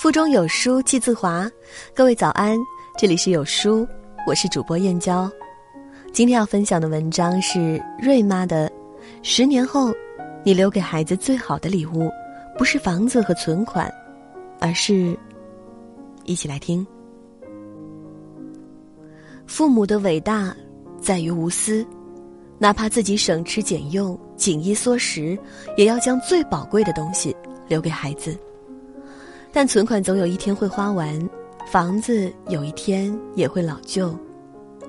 腹中有书气自华，各位早安，这里是有书，我是主播燕娇。今天要分享的文章是瑞妈的《十年后，你留给孩子最好的礼物，不是房子和存款，而是……一起来听。父母的伟大在于无私，哪怕自己省吃俭用、紧衣缩食，也要将最宝贵的东西留给孩子。但存款总有一天会花完，房子有一天也会老旧，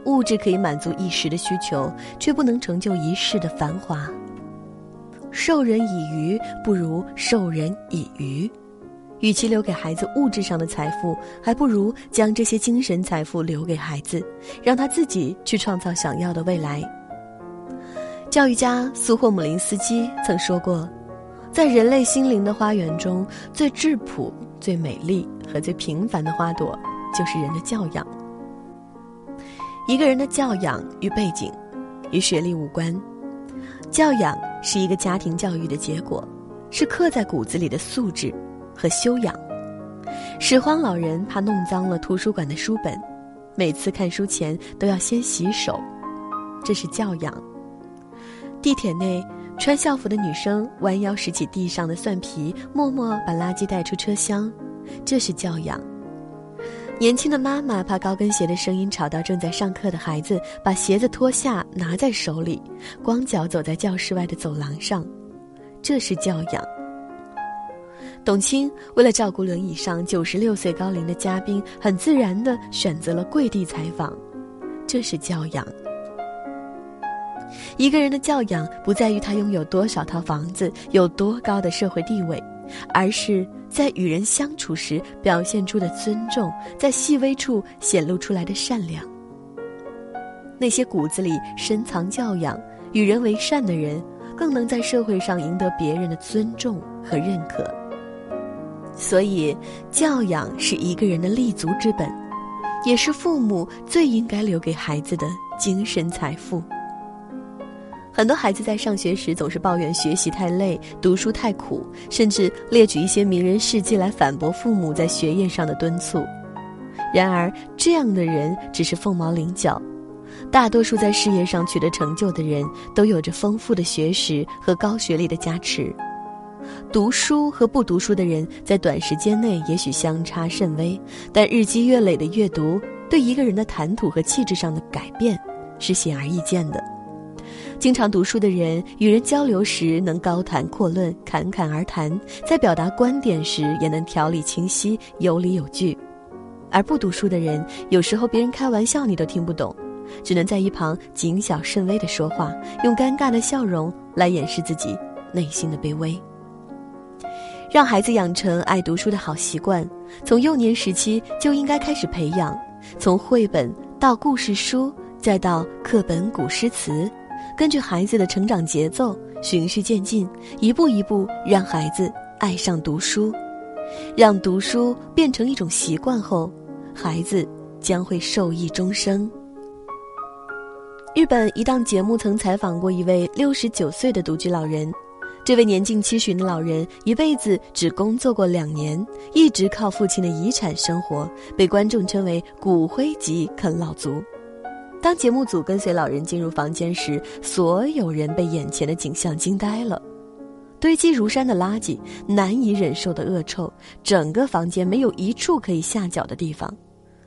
物质可以满足一时的需求，却不能成就一世的繁华。授人以鱼不如授人以渔，与其留给孩子物质上的财富，还不如将这些精神财富留给孩子，让他自己去创造想要的未来。教育家苏霍姆林斯基曾说过。在人类心灵的花园中，最质朴、最美丽和最平凡的花朵，就是人的教养。一个人的教养与背景，与学历无关。教养是一个家庭教育的结果，是刻在骨子里的素质和修养。拾荒老人怕弄脏了图书馆的书本，每次看书前都要先洗手，这是教养。地铁内。穿校服的女生弯腰拾起地上的蒜皮，默默把垃圾带出车厢，这是教养。年轻的妈妈怕高跟鞋的声音吵到正在上课的孩子，把鞋子脱下拿在手里，光脚走在教室外的走廊上，这是教养。董卿为了照顾轮椅上九十六岁高龄的嘉宾，很自然地选择了跪地采访，这是教养。一个人的教养不在于他拥有多少套房子，有多高的社会地位，而是在与人相处时表现出的尊重，在细微处显露出来的善良。那些骨子里深藏教养、与人为善的人，更能在社会上赢得别人的尊重和认可。所以，教养是一个人的立足之本，也是父母最应该留给孩子的精神财富。很多孩子在上学时总是抱怨学习太累、读书太苦，甚至列举一些名人事迹来反驳父母在学业上的敦促。然而，这样的人只是凤毛麟角。大多数在事业上取得成就的人都有着丰富的学识和高学历的加持。读书和不读书的人在短时间内也许相差甚微，但日积月累的阅读对一个人的谈吐和气质上的改变是显而易见的。经常读书的人，与人交流时能高谈阔论、侃侃而谈，在表达观点时也能条理清晰、有理有据；而不读书的人，有时候别人开玩笑你都听不懂，只能在一旁谨小慎微地说话，用尴尬的笑容来掩饰自己内心的卑微。让孩子养成爱读书的好习惯，从幼年时期就应该开始培养，从绘本到故事书，再到课本古诗词。根据孩子的成长节奏，循序渐进，一步一步让孩子爱上读书，让读书变成一种习惯后，孩子将会受益终生。日本一档节目曾采访过一位六十九岁的独居老人，这位年近七旬的老人一辈子只工作过两年，一直靠父亲的遗产生活，被观众称为“骨灰级啃老族”。当节目组跟随老人进入房间时，所有人被眼前的景象惊呆了：堆积如山的垃圾，难以忍受的恶臭，整个房间没有一处可以下脚的地方，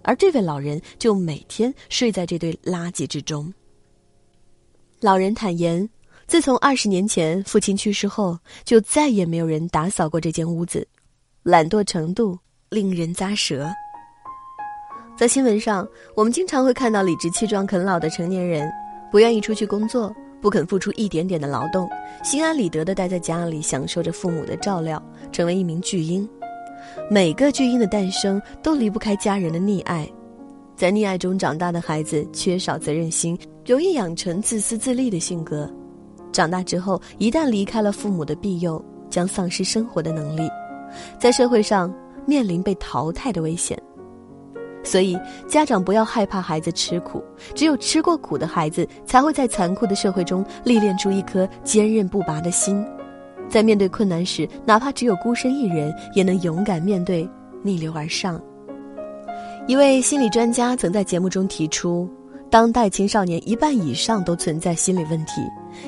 而这位老人就每天睡在这堆垃圾之中。老人坦言，自从二十年前父亲去世后，就再也没有人打扫过这间屋子，懒惰程度令人咂舌。在新闻上，我们经常会看到理直气壮啃老的成年人，不愿意出去工作，不肯付出一点点的劳动，心安理得地待在家里，享受着父母的照料，成为一名巨婴。每个巨婴的诞生都离不开家人的溺爱，在溺爱中长大的孩子缺少责任心，容易养成自私自利的性格。长大之后，一旦离开了父母的庇佑，将丧失生活的能力，在社会上面临被淘汰的危险。所以，家长不要害怕孩子吃苦，只有吃过苦的孩子，才会在残酷的社会中历练出一颗坚韧不拔的心，在面对困难时，哪怕只有孤身一人，也能勇敢面对，逆流而上。一位心理专家曾在节目中提出，当代青少年一半以上都存在心理问题，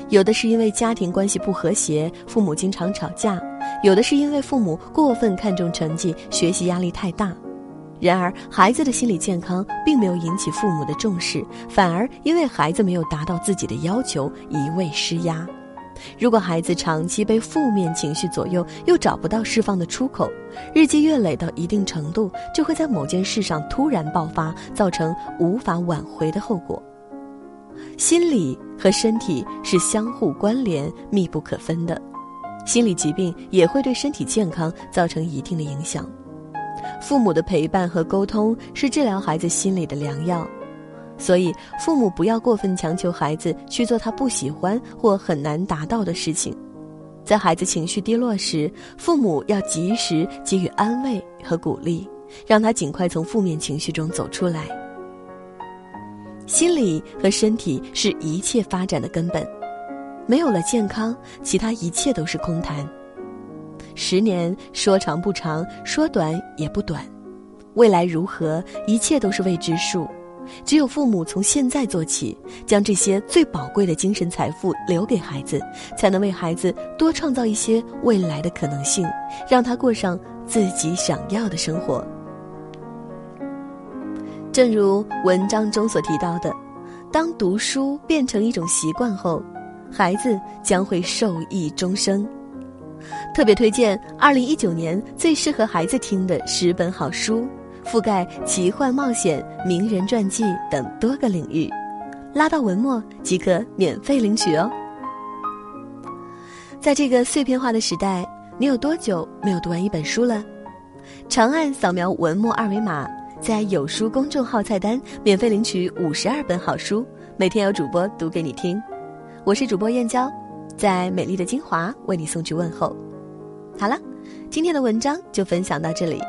有的是因为家庭关系不和谐，父母经常吵架；有的是因为父母过分看重成绩，学习压力太大。然而，孩子的心理健康并没有引起父母的重视，反而因为孩子没有达到自己的要求，一味施压。如果孩子长期被负面情绪左右，又找不到释放的出口，日积月累到一定程度，就会在某件事上突然爆发，造成无法挽回的后果。心理和身体是相互关联、密不可分的，心理疾病也会对身体健康造成一定的影响。父母的陪伴和沟通是治疗孩子心理的良药。所以，父母不要过分强求孩子去做他不喜欢或很难达到的事情。在孩子情绪低落时，父母要及时给予安慰和鼓励，让他尽快从负面情绪中走出来。心理和身体是一切发展的根本，没有了健康，其他一切都是空谈。十年说长不长，说短也不短，未来如何，一切都是未知数。只有父母从现在做起，将这些最宝贵的精神财富留给孩子，才能为孩子多创造一些未来的可能性，让他过上自己想要的生活。正如文章中所提到的，当读书变成一种习惯后，孩子将会受益终生。特别推荐二零一九年最适合孩子听的十本好书。覆盖奇幻冒险、名人传记等多个领域，拉到文末即可免费领取哦。在这个碎片化的时代，你有多久没有读完一本书了？长按扫描文末二维码，在有书公众号菜单免费领取五十二本好书，每天有主播读给你听。我是主播燕娇，在美丽的金华为你送去问候。好了，今天的文章就分享到这里，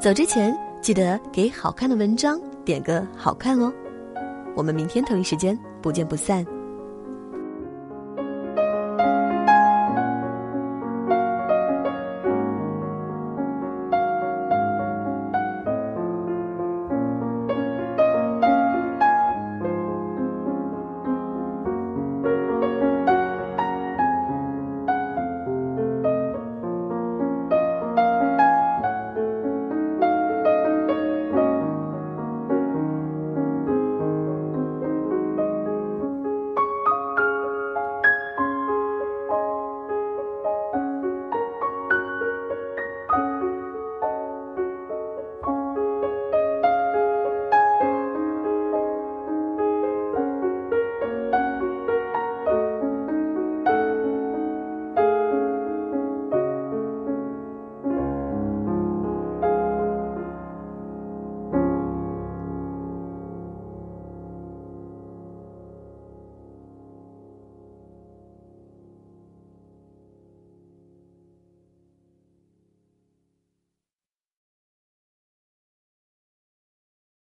走之前。记得给好看的文章点个好看哦，我们明天同一时间不见不散。